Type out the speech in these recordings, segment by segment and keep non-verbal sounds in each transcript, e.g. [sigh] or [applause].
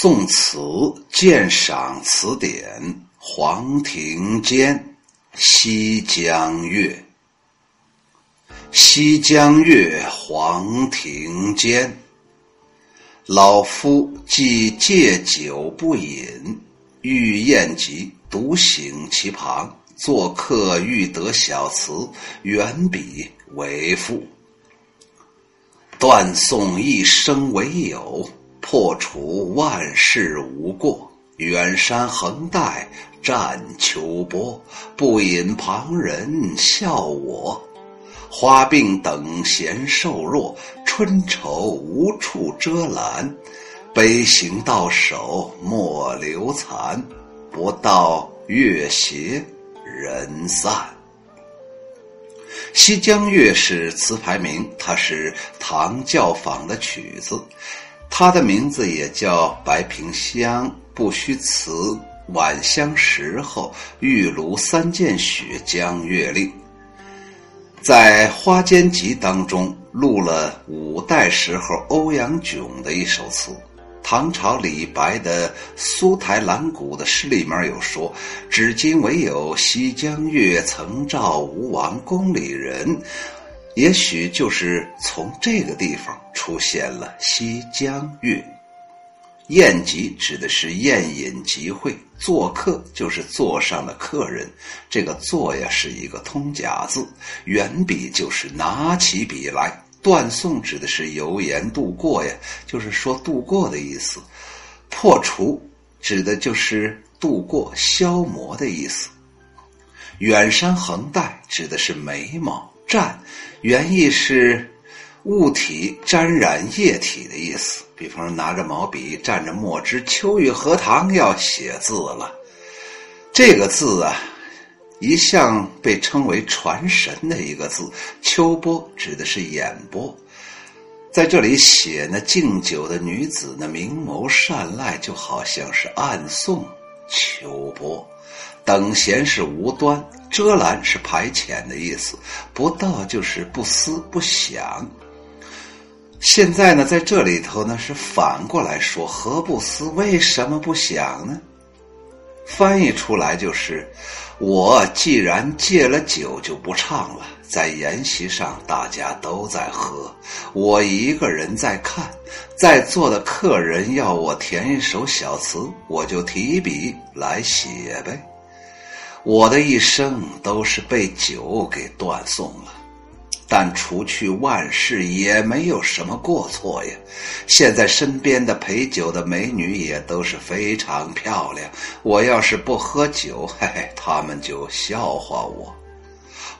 宋词鉴赏词典，黄庭坚《西江月》。西江月，黄庭坚。老夫既戒酒不饮，欲宴集，独醒其旁。作客欲得小词，远笔为赋。断送一生为友。破除万事无过，远山横带战秋波，不引旁人笑我。花鬓等闲瘦弱，春愁无处遮拦。悲行到手莫留残，不到月斜人散。《西江月》是词牌名，它是唐教坊的曲子。他的名字也叫白萍香，不虚词，晚香时候，玉炉三件雪，江月令。在《花间集》当中录了五代时候欧阳炯的一首词。唐朝李白的《苏台兰谷》的诗里面有说：“至今唯有西江月，曾照吴王宫里人。”也许就是从这个地方出现了《西江月》。宴集指的是宴饮集会，做客就是座上的客人。这个“坐”呀是一个通假字，远笔就是拿起笔来。断送指的是游言度过呀，就是说度过的意思。破除指的就是度过、消磨的意思。远山横带指的是眉毛。蘸，原意是物体沾染液体的意思。比方说，拿着毛笔蘸着墨汁，秋雨荷塘要写字了。这个字啊，一向被称为传神的一个字。秋波指的是眼波，在这里写那敬酒的女子那明眸善睐，就好像是暗送秋波。等闲是无端，遮拦是排遣的意思，不到就是不思不想。现在呢，在这里头呢是反过来说，何不思？为什么不想呢？翻译出来就是：我既然戒了酒，就不唱了。在筵席上，大家都在喝，我一个人在看，在座的客人要我填一首小词，我就提笔来写呗。我的一生都是被酒给断送了，但除去万事也没有什么过错呀。现在身边的陪酒的美女也都是非常漂亮，我要是不喝酒，嘿 [laughs] 嘿，他们就笑话我。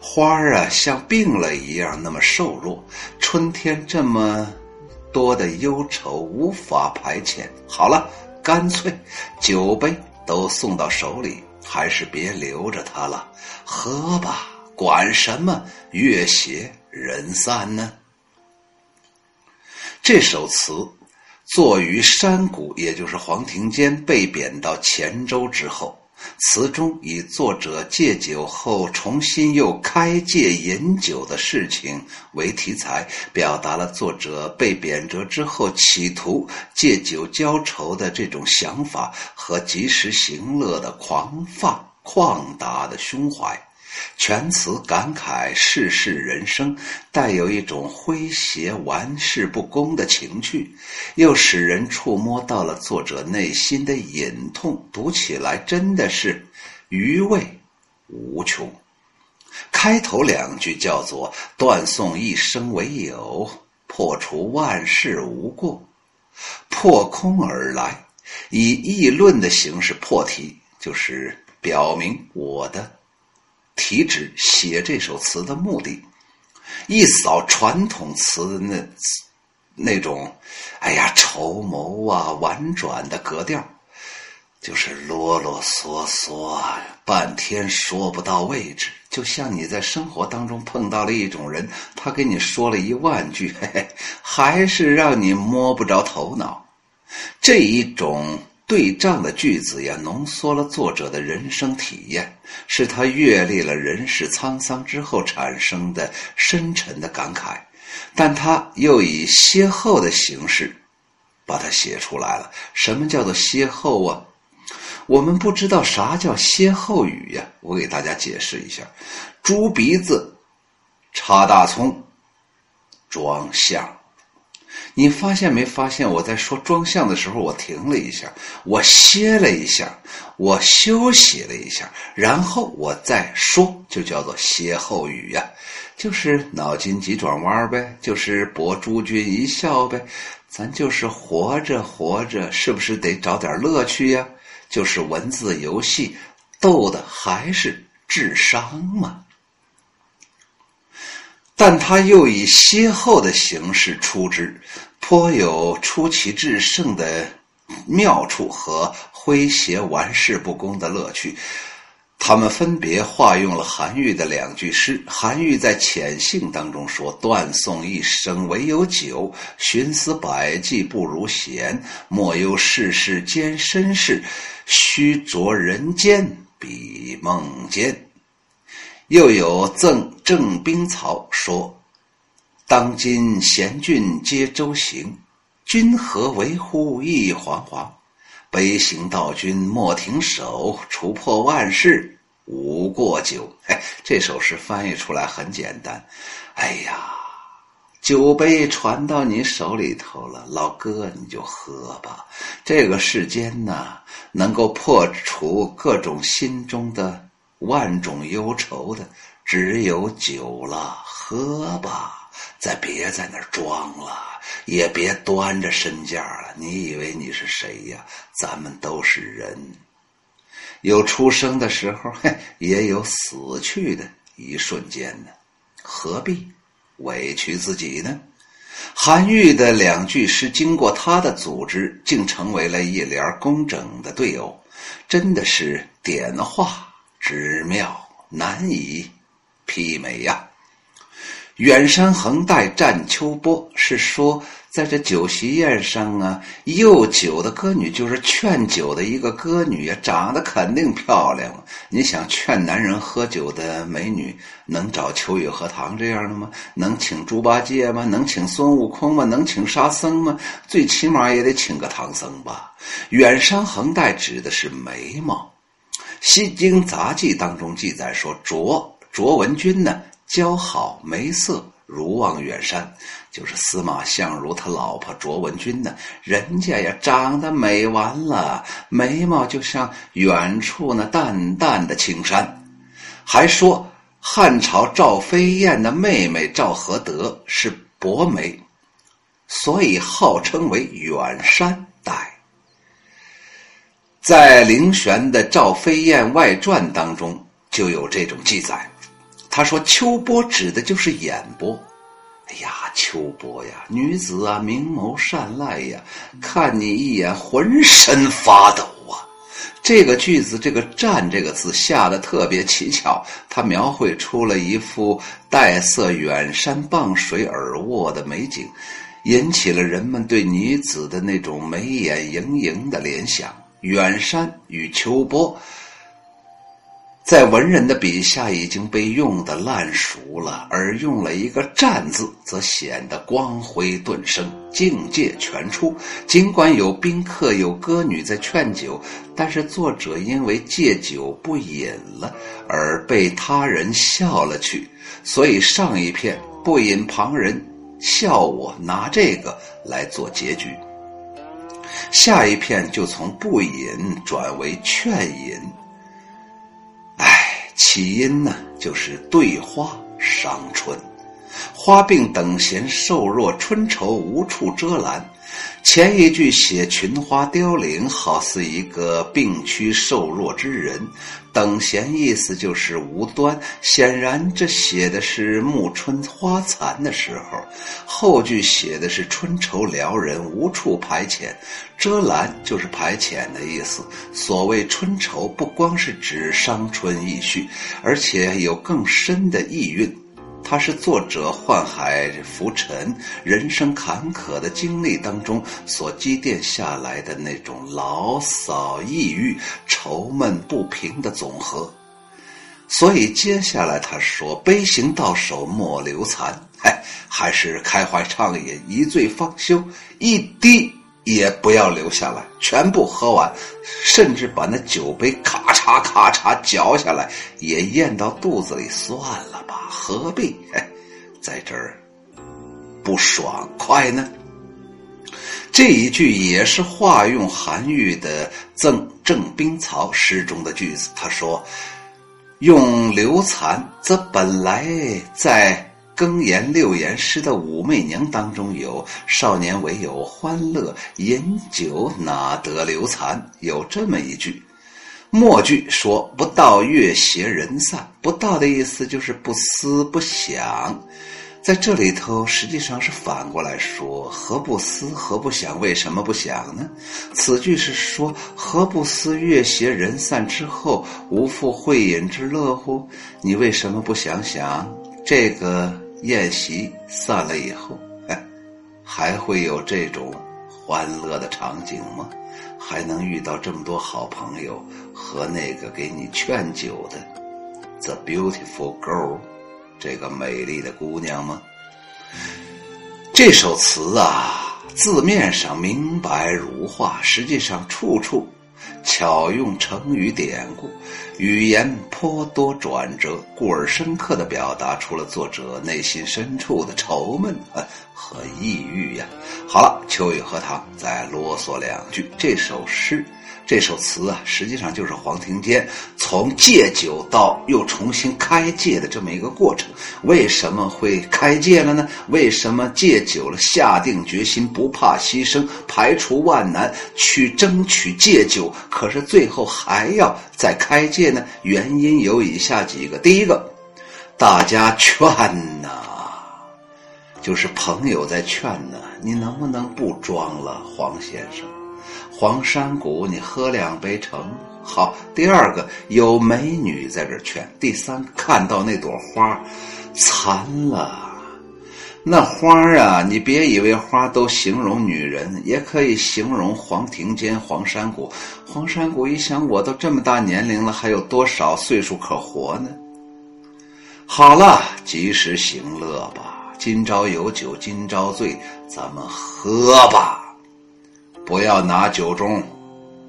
花儿啊，像病了一样那么瘦弱，春天这么多的忧愁无法排遣。好了，干脆酒杯都送到手里。还是别留着他了，喝吧，管什么月斜人散呢？这首词作于山谷，也就是黄庭坚被贬到黔州之后。词中以作者戒酒后重新又开戒饮酒的事情为题材，表达了作者被贬谪之后企图借酒浇愁的这种想法和及时行乐的狂放旷达的胸怀。全词感慨世事人生，带有一种诙谐玩世不恭的情趣，又使人触摸到了作者内心的隐痛，读起来真的是余味无穷。开头两句叫做“断送一生为友，破除万事无过”，破空而来，以议论的形式破题，就是表明我的。题旨写这首词的目的，一扫传统词的那那种，哎呀，绸缪啊，婉转的格调，就是啰啰嗦嗦，半天说不到位置。就像你在生活当中碰到了一种人，他给你说了一万句，嘿嘿，还是让你摸不着头脑。这一种。对仗的句子也浓缩了作者的人生体验，是他阅历了人世沧桑之后产生的深沉的感慨，但他又以歇后的形式，把它写出来了。什么叫做歇后啊？我们不知道啥叫歇后语呀。我给大家解释一下：猪鼻子插大葱，装相。你发现没发现？我在说装相的时候，我停了一下，我歇了一下，我休息了一下，然后我再说，就叫做歇后语呀，就是脑筋急转弯呗，就是博诸君一笑呗，咱就是活着活着，是不是得找点乐趣呀？就是文字游戏，逗的还是智商嘛。但他又以歇后的形式出之，颇有出奇制胜的妙处和诙谐玩世不恭的乐趣。他们分别化用了韩愈的两句诗。韩愈在《遣兴》当中说：“断送一生唯有酒，寻思百计不如闲。莫忧世事兼身事，须着人间比梦间。”又有赠郑兵曹说：“当今贤俊皆周行，君何为乎一惶惶？悲行道君莫停手，除破万事无过酒。”，这首诗翻译出来很简单。哎呀，酒杯传到你手里头了，老哥你就喝吧。这个世间呢，能够破除各种心中的。万种忧愁的，只有酒了，喝吧，再别在那装了，也别端着身价了。你以为你是谁呀？咱们都是人，有出生的时候，嘿，也有死去的一瞬间呢，何必委屈自己呢？韩愈的两句诗，经过他的组织，竟成为了一联工整的对偶，真的是点化。之妙难以媲美呀！远山横带战秋波，是说在这酒席宴上啊，又酒的歌女就是劝酒的一个歌女呀，长得肯定漂亮。你想劝男人喝酒的美女，能找秋雨荷塘这样的吗？能请猪八戒吗？能请孙悟空吗？能请沙僧吗？最起码也得请个唐僧吧。远山横带指的是眉毛。《西京杂记》当中记载说，卓卓文君呢，姣好眉色如望远山，就是司马相如他老婆卓文君呢，人家呀长得美完了，眉毛就像远处那淡淡的青山。还说汉朝赵飞燕的妹妹赵合德是薄眉，所以号称为远山。在林玄的《赵飞燕外传》当中就有这种记载，他说秋波指的就是眼波。哎呀，秋波呀，女子啊，明眸善睐呀，看你一眼浑身发抖啊。这个句子，这个“战”这个字下的特别蹊跷，它描绘出了一幅黛色远山傍水而卧的美景，引起了人们对女子的那种眉眼盈盈的联想。远山与秋波，在文人的笔下已经被用的烂熟了，而用了一个“战”字，则显得光辉顿生，境界全出。尽管有宾客、有歌女在劝酒，但是作者因为借酒不饮了，而被他人笑了去。所以上一片不饮旁人笑我，拿这个来做结局。下一片就从不饮转为劝饮，唉，起因呢就是对花伤春，花病等闲瘦弱，春愁无处遮拦。前一句写群花凋零，好似一个病躯瘦弱之人，等闲意思就是无端。显然这写的是暮春花残的时候。后句写的是春愁撩人，无处排遣，遮拦就是排遣的意思。所谓春愁，不光是指伤春意绪，而且有更深的意蕴。它是作者宦海浮沉、人生坎坷的经历当中所积淀下来的那种牢骚、抑郁、愁闷不平的总和。所以接下来他说：“悲行到手莫留残。”哎，还是开怀畅饮，一醉方休，一滴也不要留下来，全部喝完，甚至把那酒杯咔嚓咔嚓嚼下来，也咽到肚子里算了吧，何必 [laughs] 在这儿不爽快呢？这一句也是化用韩愈的《赠郑冰曹》诗中的句子。他说：“用刘残，则本来在。”庚寅六言诗的《武媚娘》当中有“少年唯有欢乐，饮酒哪得留残”，有这么一句。末句说“不到月斜人散”，不到的意思就是不思不想。在这里头实际上是反过来说：“何不思，何不想？为什么不想呢？”此句是说：“何不思月斜人散之后，无复会饮之乐乎？你为什么不想想这个？”宴席散了以后，哎，还会有这种欢乐的场景吗？还能遇到这么多好朋友和那个给你劝酒的 The Beautiful Girl，这个美丽的姑娘吗？这首词啊，字面上明白如画，实际上处处。巧用成语典故，语言颇多转折，故而深刻的表达出了作者内心深处的愁闷和抑郁呀。好了，秋雨荷塘再啰嗦两句，这首诗。这首词啊，实际上就是黄庭坚从戒酒到又重新开戒的这么一个过程。为什么会开戒了呢？为什么戒酒了，下定决心不怕牺牲，排除万难去争取戒酒，可是最后还要再开戒呢？原因有以下几个：第一个，大家劝呐，就是朋友在劝呢，你能不能不装了，黄先生？黄山谷，你喝两杯成好。第二个有美女在这劝。第三，看到那朵花，残了。那花啊，你别以为花都形容女人，也可以形容黄庭坚、黄山谷。黄山谷一想，我都这么大年龄了，还有多少岁数可活呢？好了，及时行乐吧。今朝有酒今朝醉，咱们喝吧。不要拿酒盅，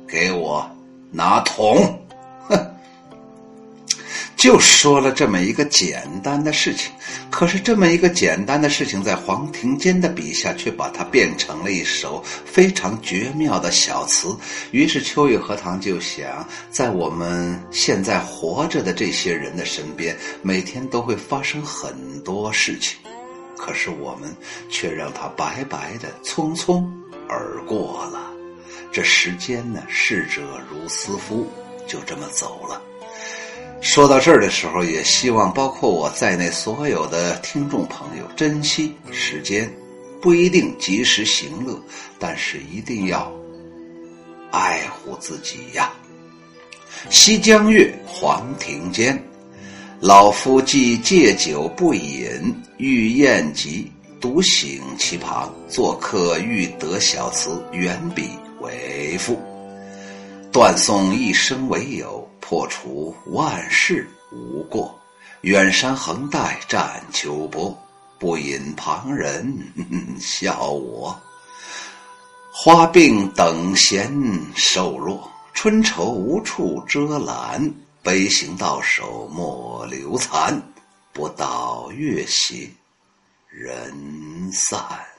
给我拿桶，哼！[laughs] 就说了这么一个简单的事情，可是这么一个简单的事情，在黄庭坚的笔下，却把它变成了一首非常绝妙的小词。于是秋雨荷塘就想，在我们现在活着的这些人的身边，每天都会发生很多事情，可是我们却让它白白的、匆匆。而过了，这时间呢，逝者如斯夫，就这么走了。说到这儿的时候，也希望包括我在内所有的听众朋友珍惜时间，不一定及时行乐，但是一定要爱护自己呀。西江月·黄庭坚，老夫既戒酒不饮，欲宴集。独醒其旁，作客欲得小词，远笔为赋。断送一生为友，破除万事无过。远山横带战秋波，不引旁人 [laughs] 笑我。花病等闲瘦弱，春愁无处遮拦。悲行到手莫留残，不到月斜。人散。